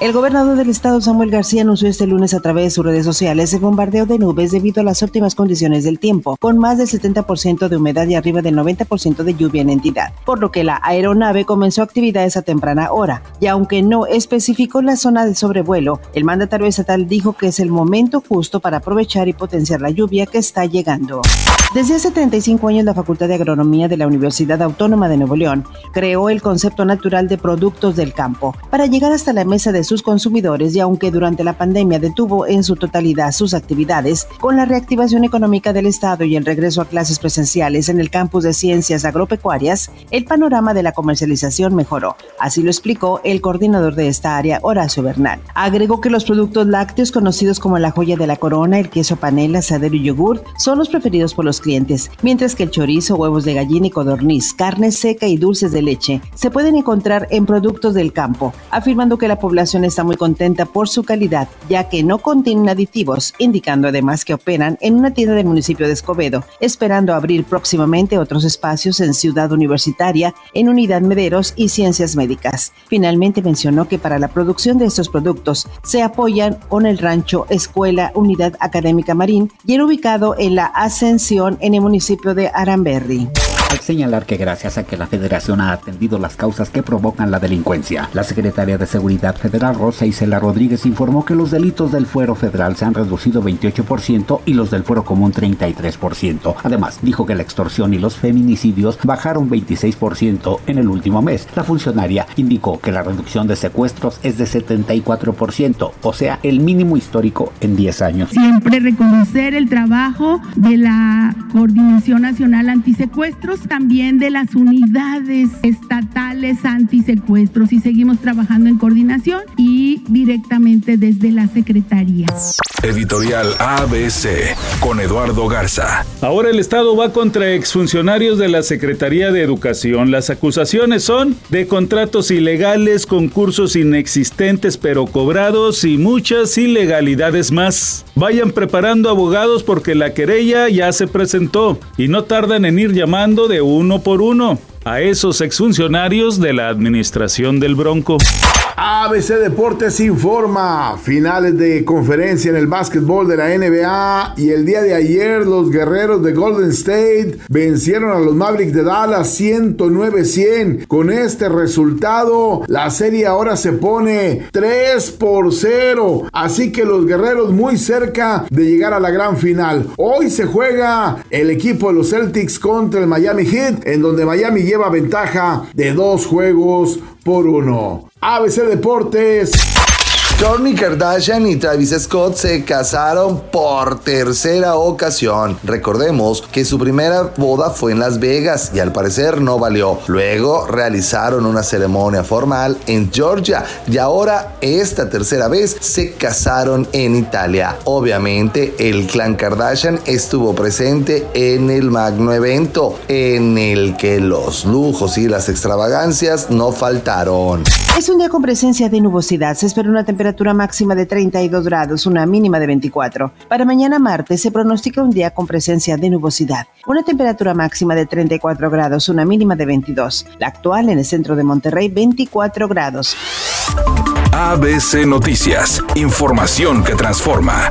El gobernador del estado Samuel García anunció este lunes a través de sus redes sociales el bombardeo de nubes debido a las óptimas condiciones del tiempo, con más del 70% de humedad y arriba del 90% de lluvia en entidad, por lo que la aeronave comenzó actividades a temprana hora. Y aunque no especificó la zona de sobrevuelo, el mandatario estatal dijo que es el momento justo para aprovechar y potenciar la lluvia que está llegando. Desde hace 35 años la Facultad de Agronomía de la Universidad Autónoma de Nuevo León creó el concepto natural de productos del campo para llegar hasta la mesa de sus consumidores y aunque durante la pandemia detuvo en su totalidad sus actividades, con la reactivación económica del Estado y el regreso a clases presenciales en el campus de ciencias agropecuarias, el panorama de la comercialización mejoró. Así lo explicó el coordinador de esta área, Horacio Bernal. Agregó que los productos lácteos conocidos como la joya de la corona, el queso panela, asadero y yogur son los preferidos por los clientes, mientras que el chorizo, huevos de gallina y codorniz, carne seca y dulces de leche se pueden encontrar en productos del campo, afirmando que la población está muy contenta por su calidad, ya que no contienen aditivos, indicando además que operan en una tienda del municipio de Escobedo, esperando abrir próximamente otros espacios en Ciudad Universitaria, en Unidad Mederos y Ciencias Médicas. Finalmente mencionó que para la producción de estos productos se apoyan con el rancho Escuela Unidad Académica Marín y el ubicado en la Ascensión en el municipio de Aramberri al señalar que gracias a que la federación ha atendido las causas que provocan la delincuencia, la secretaria de Seguridad Federal Rosa Isela Rodríguez informó que los delitos del fuero federal se han reducido 28% y los del fuero común 33%. Además, dijo que la extorsión y los feminicidios bajaron 26% en el último mes. La funcionaria indicó que la reducción de secuestros es de 74%, o sea, el mínimo histórico en 10 años. Siempre reconocer el trabajo de la Coordinación Nacional Antisecuestros también de las unidades estatales antisecuestros y seguimos trabajando en coordinación y directamente desde la Secretaría. Editorial ABC con Eduardo Garza. Ahora el Estado va contra exfuncionarios de la Secretaría de Educación. Las acusaciones son de contratos ilegales, concursos inexistentes pero cobrados y muchas ilegalidades más. Vayan preparando abogados porque la querella ya se presentó y no tardan en ir llamando de uno por uno a esos exfuncionarios de la administración del Bronco. ABC Deportes informa, finales de conferencia en el básquetbol de la NBA y el día de ayer los guerreros de Golden State vencieron a los Mavericks de Dallas 109-100. Con este resultado, la serie ahora se pone 3 por 0, así que los guerreros muy cerca de llegar a la gran final. Hoy se juega el equipo de los Celtics contra el Miami Heat, en donde Miami lleva ventaja de dos juegos por uno. ABC Deportes. Kourtney Kardashian y Travis Scott se casaron por tercera ocasión. Recordemos que su primera boda fue en Las Vegas y al parecer no valió. Luego realizaron una ceremonia formal en Georgia y ahora esta tercera vez se casaron en Italia. Obviamente el clan Kardashian estuvo presente en el magno evento en el que los lujos y las extravagancias no faltaron. Es un día con presencia de nubosidad. Se espera una temperatura máxima de 32 grados, una mínima de 24. Para mañana martes se pronostica un día con presencia de nubosidad. Una temperatura máxima de 34 grados, una mínima de 22. La actual en el centro de Monterrey, 24 grados. ABC Noticias. Información que transforma.